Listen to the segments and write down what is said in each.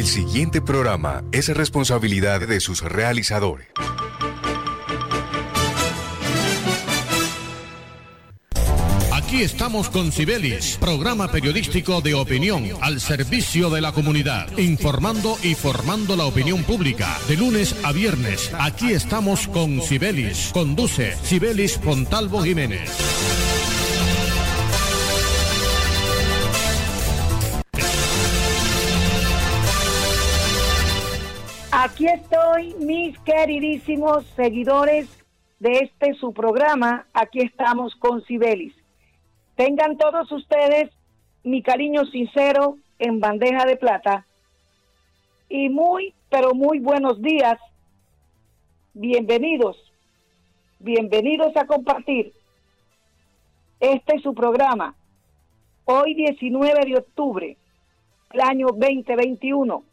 El siguiente programa es responsabilidad de sus realizadores. Aquí estamos con Cibelis, programa periodístico de opinión al servicio de la comunidad, informando y formando la opinión pública. De lunes a viernes, aquí estamos con Cibelis. Conduce Cibelis Pontalvo Jiménez. Aquí estoy, mis queridísimos seguidores de este su programa. Aquí estamos con Cibelis. Tengan todos ustedes mi cariño sincero en bandeja de plata y muy, pero muy buenos días. Bienvenidos, bienvenidos a compartir este su programa. Hoy 19 de octubre, el año 2021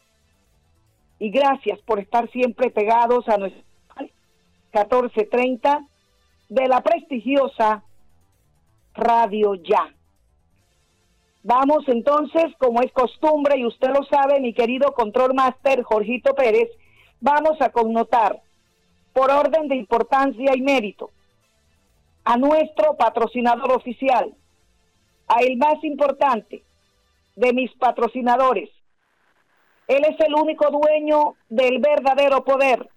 y gracias por estar siempre pegados a nuestro 1430 de la prestigiosa Radio Ya. Vamos entonces, como es costumbre y usted lo sabe, mi querido Control Master Jorgito Pérez, vamos a connotar por orden de importancia y mérito a nuestro patrocinador oficial, a el más importante de mis patrocinadores, él es el único dueño del verdadero poder,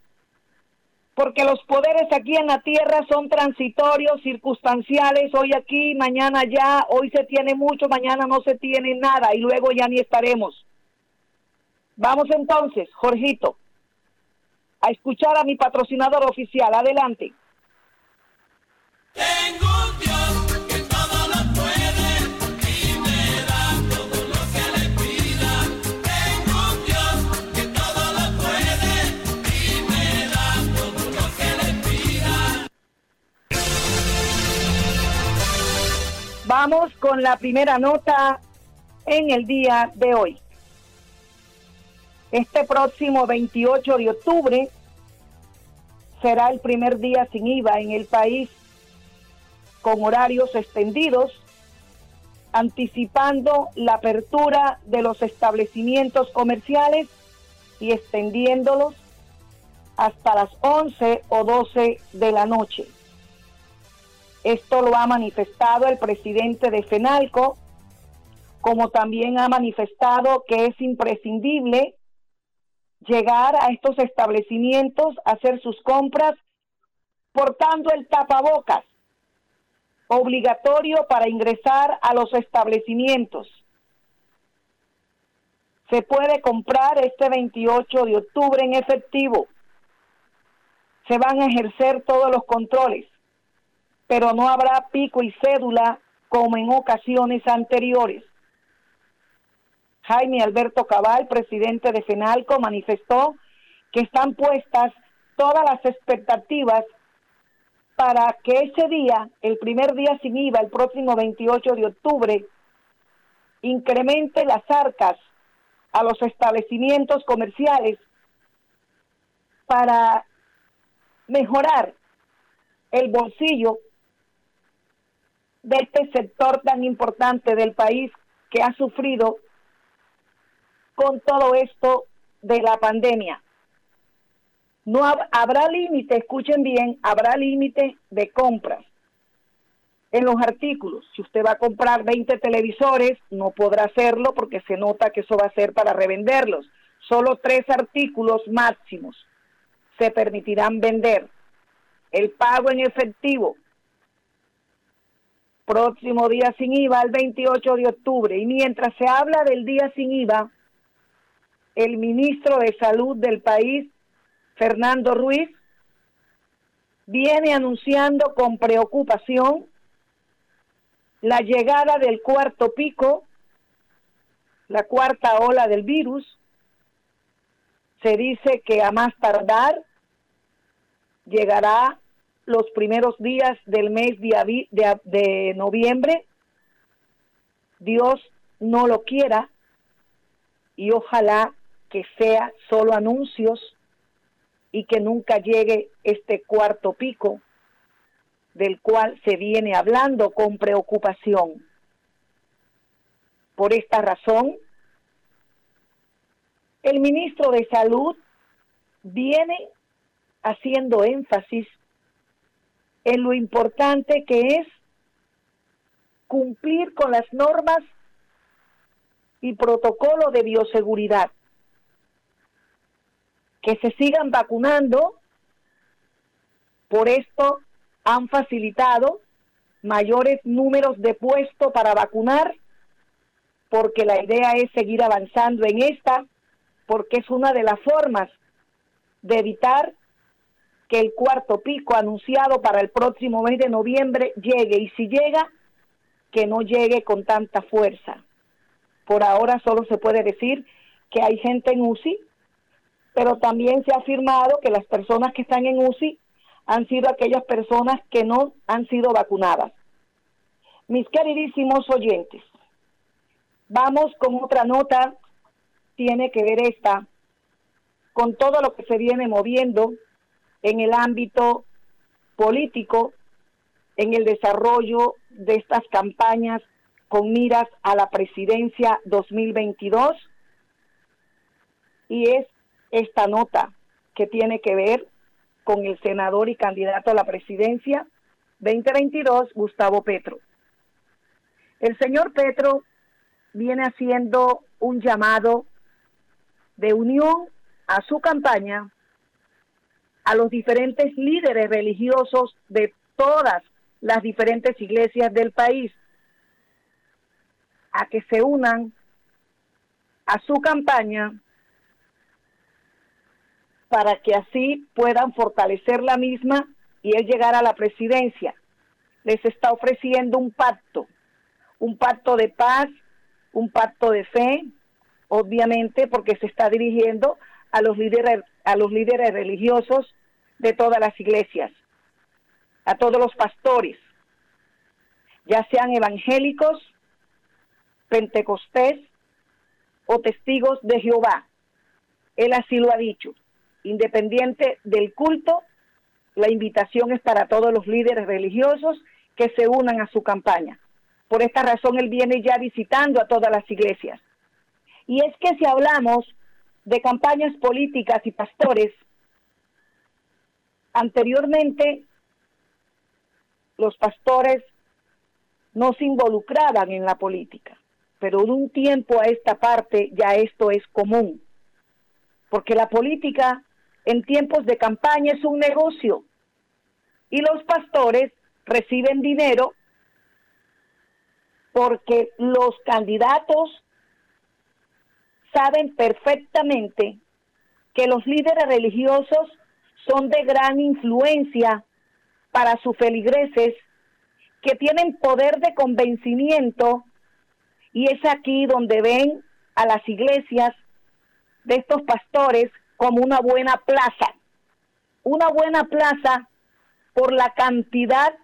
porque los poderes aquí en la tierra son transitorios, circunstanciales, hoy aquí, mañana ya, hoy se tiene mucho, mañana no se tiene nada y luego ya ni estaremos. Vamos entonces, Jorgito, a escuchar a mi patrocinador oficial. Adelante. Vamos con la primera nota en el día de hoy. Este próximo 28 de octubre será el primer día sin IVA en el país con horarios extendidos, anticipando la apertura de los establecimientos comerciales y extendiéndolos hasta las 11 o 12 de la noche. Esto lo ha manifestado el presidente de FENALCO, como también ha manifestado que es imprescindible llegar a estos establecimientos hacer sus compras portando el tapabocas obligatorio para ingresar a los establecimientos. Se puede comprar este 28 de octubre en efectivo. Se van a ejercer todos los controles pero no habrá pico y cédula como en ocasiones anteriores. Jaime Alberto Cabal, presidente de FENALCO, manifestó que están puestas todas las expectativas para que ese día, el primer día sin IVA, el próximo 28 de octubre, incremente las arcas a los establecimientos comerciales para mejorar el bolsillo de este sector tan importante del país que ha sufrido con todo esto de la pandemia. No habrá límite, escuchen bien, habrá límite de compras en los artículos. Si usted va a comprar 20 televisores, no podrá hacerlo porque se nota que eso va a ser para revenderlos. Solo tres artículos máximos se permitirán vender. El pago en efectivo próximo día sin IVA el 28 de octubre. Y mientras se habla del día sin IVA, el ministro de Salud del país, Fernando Ruiz, viene anunciando con preocupación la llegada del cuarto pico, la cuarta ola del virus. Se dice que a más tardar llegará los primeros días del mes de, noviembre. Dios no lo quiera y ojalá que sea solo anuncios y que nunca llegue este cuarto pico del cual se viene hablando con preocupación. Por esta razón, El ministro de Salud viene haciendo énfasis en lo importante que es cumplir con las normas y protocolo de bioseguridad. Que se sigan vacunando. Por esto han facilitado mayores números de puestos para vacunar, porque la idea es seguir avanzando en esta, porque es una de las formas de evitar que el cuarto pico anunciado para el próximo mes de noviembre llegue y si llega, que no llegue con tanta fuerza. Por ahora solo se puede decir que hay gente en UCI, pero también se ha afirmado que las personas que están en UCI han sido aquellas personas que no han sido vacunadas. Mis queridísimos oyentes, vamos con otra nota, tiene que ver esta, con todo lo que se viene moviendo en el ámbito político, en el desarrollo de estas campañas con miras a la presidencia 2022. Y es esta nota que tiene que ver con el senador y candidato a la presidencia 2022, Gustavo Petro. El señor Petro viene haciendo un llamado de unión a su campaña a los diferentes líderes religiosos de todas las diferentes iglesias del país a que se unan a su campaña para que así puedan fortalecer la misma y él llegar a la presidencia. Les está ofreciendo un pacto, un pacto de paz, un pacto de fe, obviamente porque se está dirigiendo a los líderes a los líderes religiosos de todas las iglesias, a todos los pastores, ya sean evangélicos, pentecostés o testigos de Jehová. Él así lo ha dicho. Independiente del culto, la invitación es para todos los líderes religiosos que se unan a su campaña. Por esta razón él viene ya visitando a todas las iglesias. Y es que si hablamos de campañas políticas y pastores, anteriormente los pastores no se involucraban en la política, pero de un tiempo a esta parte ya esto es común, porque la política en tiempos de campaña es un negocio y los pastores reciben dinero porque los candidatos saben perfectamente que los líderes religiosos son de gran influencia para sus feligreses que tienen poder de convencimiento y es aquí donde ven a las iglesias de estos pastores como una buena plaza, una buena plaza por la cantidad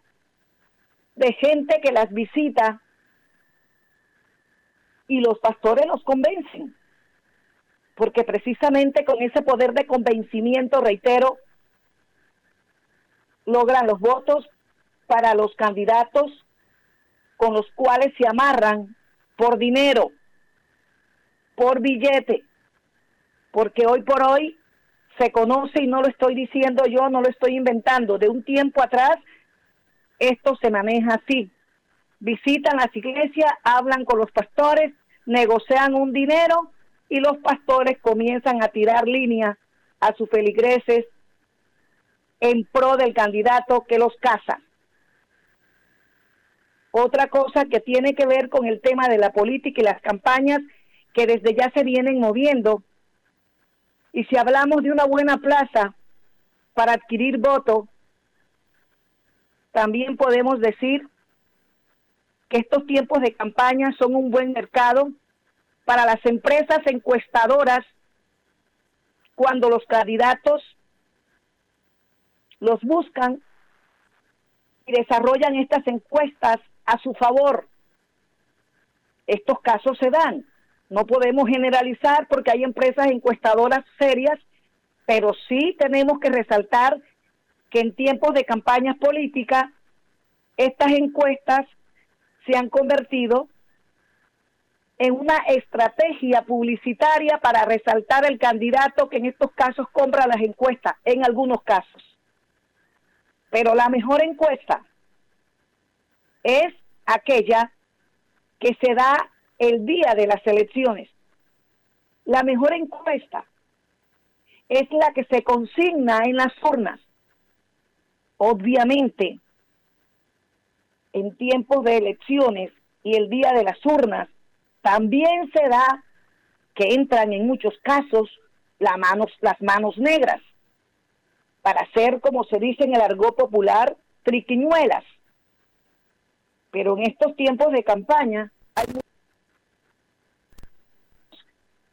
de gente que las visita y los pastores los convencen, porque precisamente con ese poder de convencimiento, reitero, logran los votos para los candidatos con los cuales se amarran por dinero, por billete, porque hoy por hoy se conoce y no lo estoy diciendo yo, no lo estoy inventando, de un tiempo atrás esto se maneja así. Visitan las iglesias, hablan con los pastores, negocian un dinero y los pastores comienzan a tirar líneas a sus feligreses en pro del candidato que los casa. Otra cosa que tiene que ver con el tema de la política y las campañas que desde ya se vienen moviendo. Y si hablamos de una buena plaza para adquirir voto, también podemos decir que estos tiempos de campaña son un buen mercado para las empresas encuestadoras cuando los candidatos los buscan y desarrollan estas encuestas a su favor. Estos casos se dan. No podemos generalizar porque hay empresas encuestadoras serias, pero sí tenemos que resaltar que en tiempos de campañas políticas, estas encuestas se han convertido en una estrategia publicitaria para resaltar el candidato que en estos casos compra las encuestas, en algunos casos. Pero la mejor encuesta es aquella que se da el día de las elecciones. La mejor encuesta es la que se consigna en las urnas. Obviamente, en tiempos de elecciones y el día de las urnas, también se da que entran en muchos casos las manos, las manos negras para hacer, como se dice en el argot popular, triquiñuelas. Pero en estos tiempos de campaña hay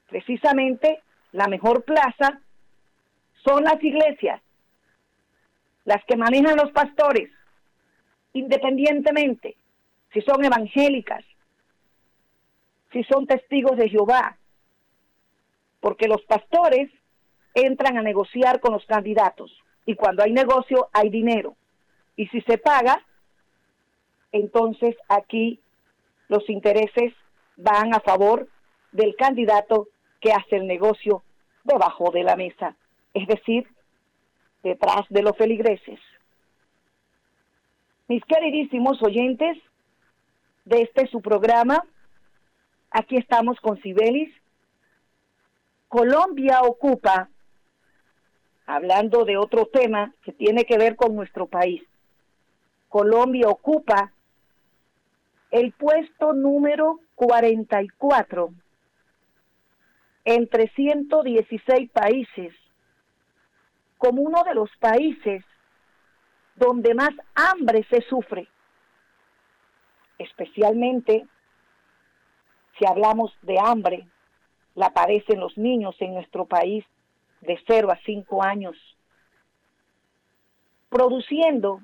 precisamente la mejor plaza son las iglesias, las que manejan los pastores, independientemente si son evangélicas, si son testigos de Jehová, porque los pastores entran a negociar con los candidatos y cuando hay negocio hay dinero. Y si se paga, entonces aquí los intereses van a favor del candidato que hace el negocio debajo de la mesa, es decir, detrás de los feligreses. Mis queridísimos oyentes de este su programa, Aquí estamos con Sibelis. Colombia ocupa, hablando de otro tema que tiene que ver con nuestro país, Colombia ocupa el puesto número 44 entre 116 países como uno de los países donde más hambre se sufre, especialmente si hablamos de hambre, la padecen los niños en nuestro país de 0 a 5 años, produciendo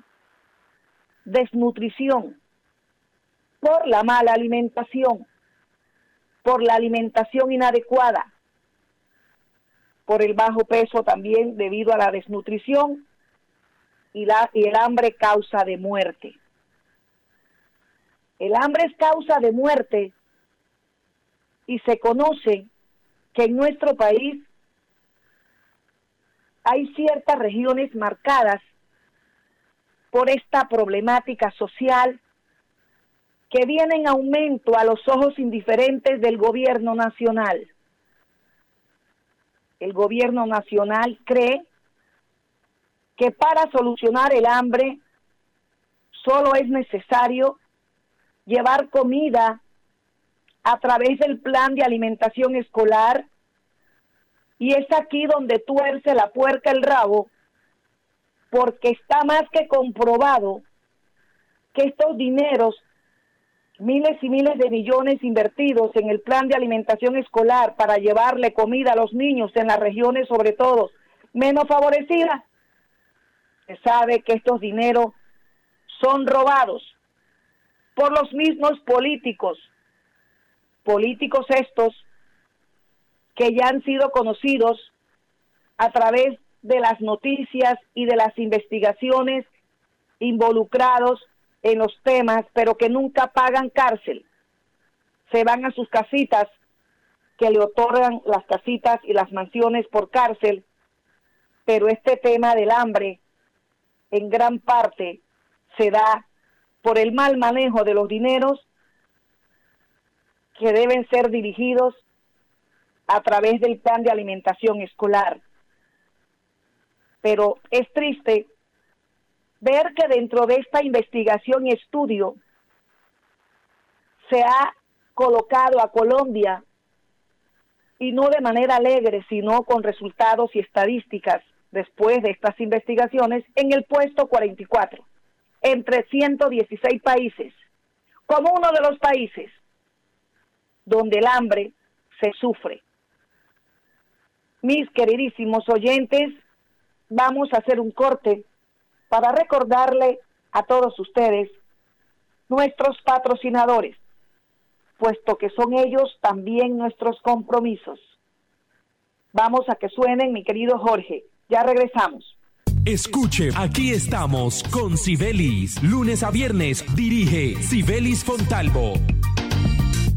desnutrición por la mala alimentación, por la alimentación inadecuada, por el bajo peso también debido a la desnutrición y, la, y el hambre causa de muerte. El hambre es causa de muerte y se conoce que en nuestro país hay ciertas regiones marcadas por esta problemática social que viene en aumento a los ojos indiferentes del gobierno nacional. El gobierno nacional cree que para solucionar el hambre solo es necesario llevar comida a través del plan de alimentación escolar. Y es aquí donde tuerce la puerca el rabo porque está más que comprobado que estos dineros, miles y miles de millones invertidos en el plan de alimentación escolar para llevarle comida a los niños en las regiones sobre todo menos favorecidas, se sabe que estos dineros son robados por los mismos políticos políticos estos que ya han sido conocidos a través de las noticias y de las investigaciones involucrados en los temas, pero que nunca pagan cárcel. Se van a sus casitas, que le otorgan las casitas y las mansiones por cárcel, pero este tema del hambre en gran parte se da por el mal manejo de los dineros que deben ser dirigidos a través del plan de alimentación escolar. Pero es triste ver que dentro de esta investigación y estudio se ha colocado a Colombia, y no de manera alegre, sino con resultados y estadísticas después de estas investigaciones, en el puesto 44, entre 116 países, como uno de los países donde el hambre se sufre. Mis queridísimos oyentes, vamos a hacer un corte para recordarle a todos ustedes nuestros patrocinadores, puesto que son ellos también nuestros compromisos. Vamos a que suenen, mi querido Jorge. Ya regresamos. Escuche, aquí estamos con Sibelis. Lunes a viernes dirige Sibelis Fontalvo.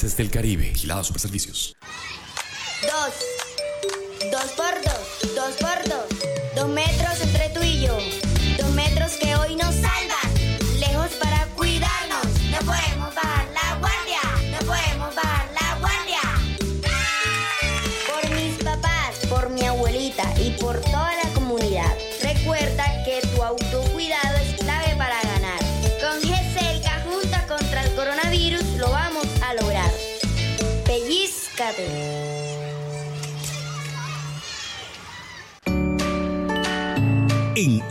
Gases del Caribe. Vigilado Super Servicios. Dos. Dos por dos. Dos por dos. Dos metros entre tú y yo. Dos metros que hoy nos salvan.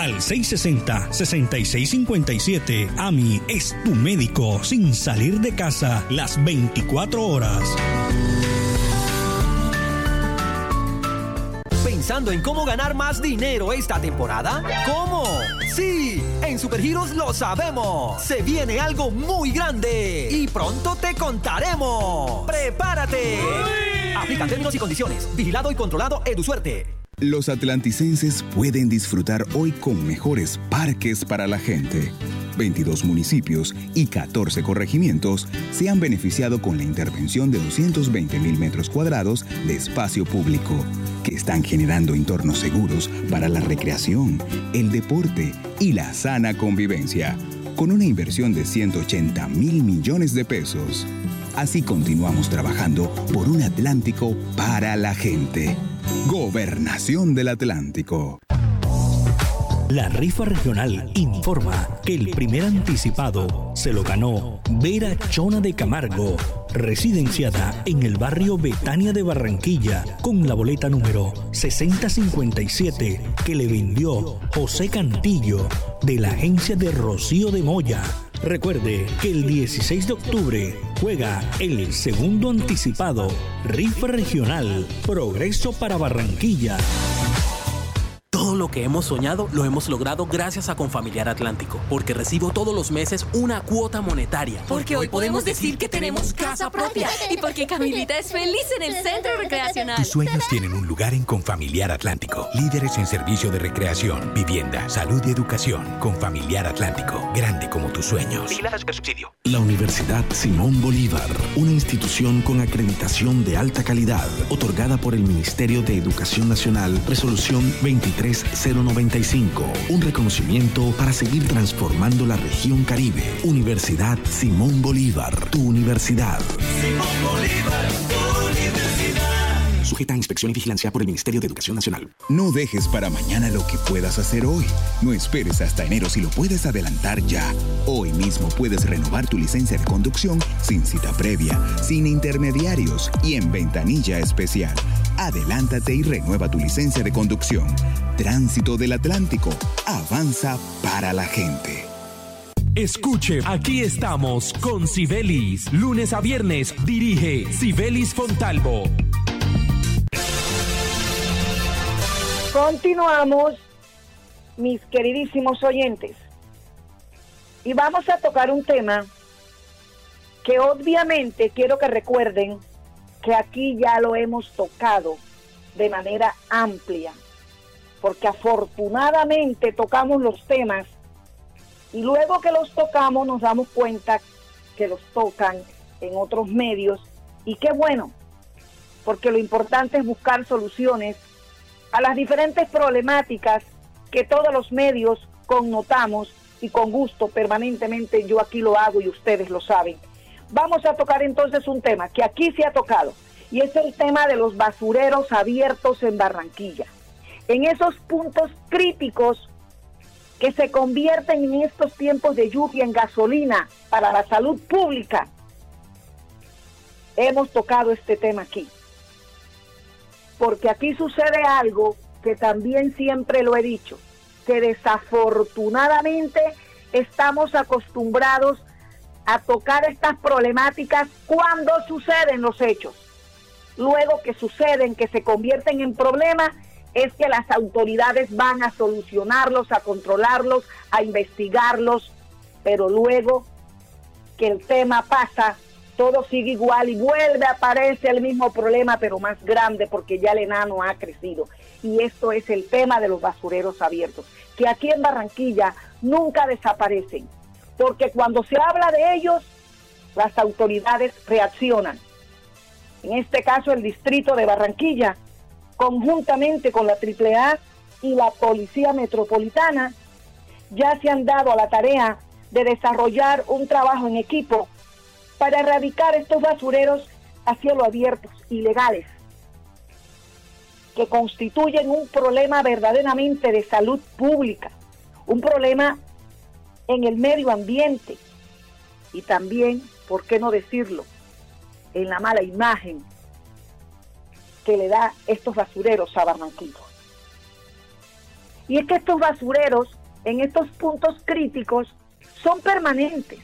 al 660-6657. AMI es tu médico sin salir de casa las 24 horas. ¿Pensando en cómo ganar más dinero esta temporada? ¿Cómo? Sí, en Supergiros lo sabemos. Se viene algo muy grande y pronto te contaremos. ¡Prepárate! Aplican términos y condiciones. Vigilado y controlado EduSuerte. Los atlanticenses pueden disfrutar hoy con mejores parques para la gente. 22 municipios y 14 corregimientos se han beneficiado con la intervención de 220 mil metros cuadrados de espacio público, que están generando entornos seguros para la recreación, el deporte y la sana convivencia, con una inversión de 180 mil millones de pesos. Así continuamos trabajando por un Atlántico para la gente. Gobernación del Atlántico. La rifa regional informa que el primer anticipado se lo ganó Vera Chona de Camargo, residenciada en el barrio Betania de Barranquilla, con la boleta número 6057 que le vendió José Cantillo de la agencia de Rocío de Moya. Recuerde que el 16 de octubre juega el segundo anticipado Rifa Regional Progreso para Barranquilla. Todo lo que hemos soñado lo hemos logrado gracias a Confamiliar Atlántico, porque recibo todos los meses una cuota monetaria. Porque hoy podemos decir que tenemos casa propia y porque Camilita es feliz en el centro recreacional. Tus sueños tienen un lugar en Confamiliar Atlántico. Líderes en servicio de recreación, vivienda, salud y educación. Confamiliar Atlántico, grande como tus sueños. subsidio. La Universidad Simón Bolívar, una institución con acreditación de alta calidad, otorgada por el Ministerio de Educación Nacional, resolución 23 095. Un reconocimiento para seguir transformando la región Caribe. Universidad Simón Bolívar, tu universidad. Simón Bolívar, tu universidad. Sujeta a inspección y vigilancia por el Ministerio de Educación Nacional. No dejes para mañana lo que puedas hacer hoy. No esperes hasta enero si lo puedes adelantar ya. Hoy mismo puedes renovar tu licencia de conducción sin cita previa, sin intermediarios y en ventanilla especial. Adelántate y renueva tu licencia de conducción. Tránsito del Atlántico. Avanza para la gente. Escuche, aquí estamos con Sibelis. Lunes a viernes dirige Sibelis Fontalvo. Continuamos, mis queridísimos oyentes. Y vamos a tocar un tema que obviamente quiero que recuerden que aquí ya lo hemos tocado de manera amplia, porque afortunadamente tocamos los temas Y luego que los tocamos nos damos cuenta que los tocan en otros medios y qué bueno, porque lo importante es buscar soluciones a las diferentes problemáticas que todos los medios connotamos y con gusto permanentemente yo aquí lo hago y ustedes lo saben. Vamos a tocar entonces un tema que aquí se ha tocado y es el tema de los basureros abiertos en Barranquilla. En esos puntos críticos que se convierten en estos tiempos de lluvia en gasolina para la salud pública. Hemos tocado este tema aquí. Porque aquí sucede algo que también siempre lo he dicho, que desafortunadamente estamos acostumbrados a tocar estas problemáticas cuando suceden los hechos. Luego que suceden, que se convierten en problemas, es que las autoridades van a solucionarlos, a controlarlos, a investigarlos, pero luego que el tema pasa, todo sigue igual y vuelve a aparecer el mismo problema, pero más grande porque ya el enano ha crecido. Y esto es el tema de los basureros abiertos, que aquí en Barranquilla nunca desaparecen, porque cuando se habla de ellos, las autoridades reaccionan. En este caso, el distrito de Barranquilla conjuntamente con la AAA y la Policía Metropolitana, ya se han dado a la tarea de desarrollar un trabajo en equipo para erradicar estos basureros a cielo abierto, ilegales, que constituyen un problema verdaderamente de salud pública, un problema en el medio ambiente y también, ¿por qué no decirlo?, en la mala imagen le da estos basureros a Barranquilla. Y es que estos basureros en estos puntos críticos son permanentes.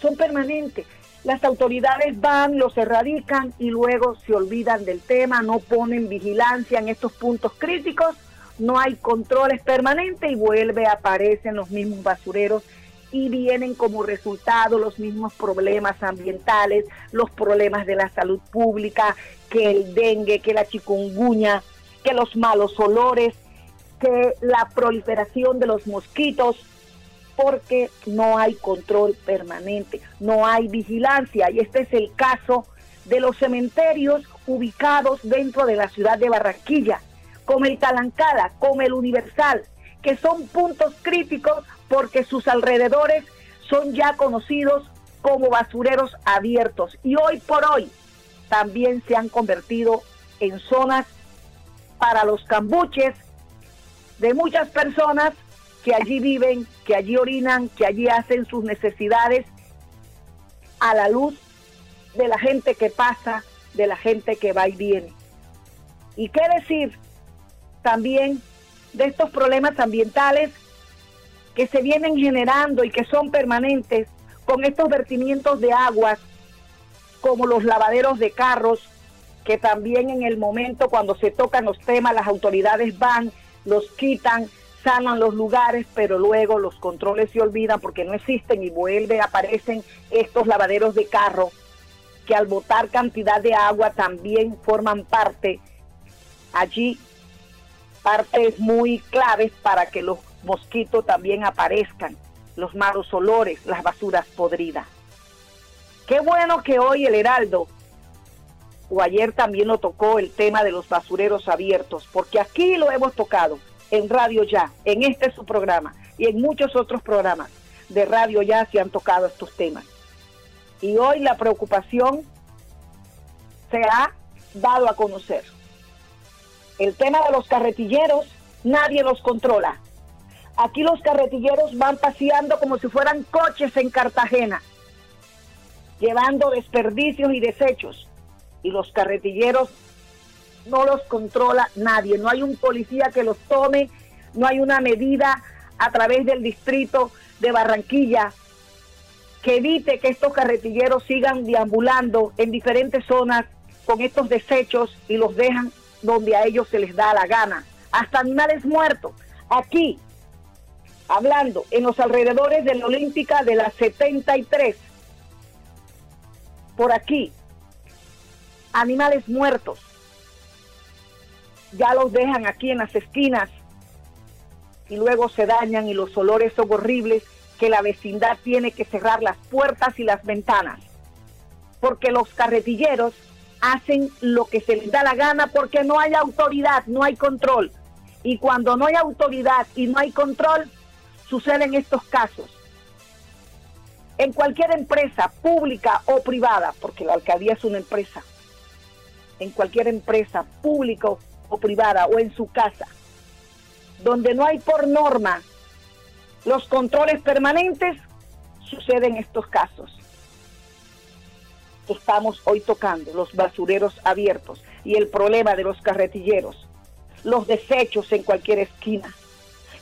Son permanentes. Las autoridades van, los erradican y luego se olvidan del tema, no ponen vigilancia en estos puntos críticos, no hay controles permanentes y vuelve, aparecen los mismos basureros y vienen como resultado los mismos problemas ambientales, los problemas de la salud pública, que el dengue, que la chikungunya, que los malos olores, que la proliferación de los mosquitos, porque no hay control permanente, no hay vigilancia. Y este es el caso de los cementerios ubicados dentro de la ciudad de Barranquilla, como el Talancada, como el Universal, que son puntos críticos porque sus alrededores son ya conocidos como basureros abiertos. Y hoy por hoy también se han convertido en zonas para los cambuches de muchas personas que allí viven, que allí orinan, que allí hacen sus necesidades a la luz de la gente que pasa, de la gente que va y viene. ¿Y qué decir también de estos problemas ambientales que se vienen generando y que son permanentes con estos vertimientos de aguas como los lavaderos de carros, que también en el momento cuando se tocan los temas las autoridades van, los quitan, sanan los lugares, pero luego los controles se olvidan porque no existen y vuelve, aparecen estos lavaderos de carro que al botar cantidad de agua también forman parte. Allí, partes muy claves para que los mosquitos también aparezcan, los malos olores, las basuras podridas. Qué bueno que hoy el Heraldo, o ayer también lo tocó el tema de los basureros abiertos, porque aquí lo hemos tocado en Radio Ya, en este su programa y en muchos otros programas de Radio Ya se han tocado estos temas. Y hoy la preocupación se ha dado a conocer. El tema de los carretilleros, nadie los controla. Aquí los carretilleros van paseando como si fueran coches en Cartagena llevando desperdicios y desechos. Y los carretilleros no los controla nadie, no hay un policía que los tome, no hay una medida a través del distrito de Barranquilla que evite que estos carretilleros sigan deambulando en diferentes zonas con estos desechos y los dejan donde a ellos se les da la gana. Hasta animales muertos. Aquí, hablando en los alrededores de la Olímpica de la 73, por aquí, animales muertos, ya los dejan aquí en las esquinas y luego se dañan y los olores son horribles que la vecindad tiene que cerrar las puertas y las ventanas. Porque los carretilleros hacen lo que se les da la gana porque no hay autoridad, no hay control. Y cuando no hay autoridad y no hay control, suceden estos casos. En cualquier empresa, pública o privada, porque la alcaldía es una empresa, en cualquier empresa, pública o privada, o en su casa, donde no hay por norma los controles permanentes, suceden estos casos estamos hoy tocando, los basureros abiertos y el problema de los carretilleros, los desechos en cualquier esquina,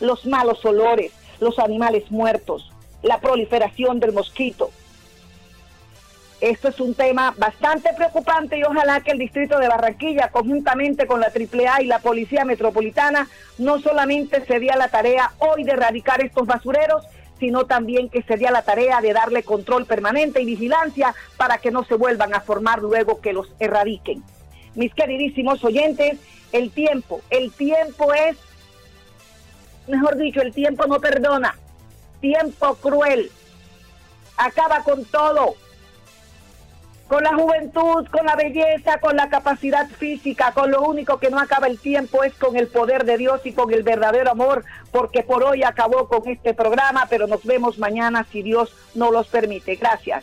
los malos olores, los animales muertos, la proliferación del mosquito. Esto es un tema bastante preocupante y ojalá que el distrito de Barranquilla, conjuntamente con la AAA y la Policía Metropolitana, no solamente se dé la tarea hoy de erradicar estos basureros, sino también que sería la tarea de darle control permanente y vigilancia para que no se vuelvan a formar luego que los erradiquen. Mis queridísimos oyentes, el tiempo, el tiempo es, mejor dicho, el tiempo no perdona, tiempo cruel, acaba con todo con la juventud, con la belleza, con la capacidad física, con lo único que no acaba el tiempo es con el poder de Dios y con el verdadero amor, porque por hoy acabó con este programa, pero nos vemos mañana si Dios no los permite. Gracias.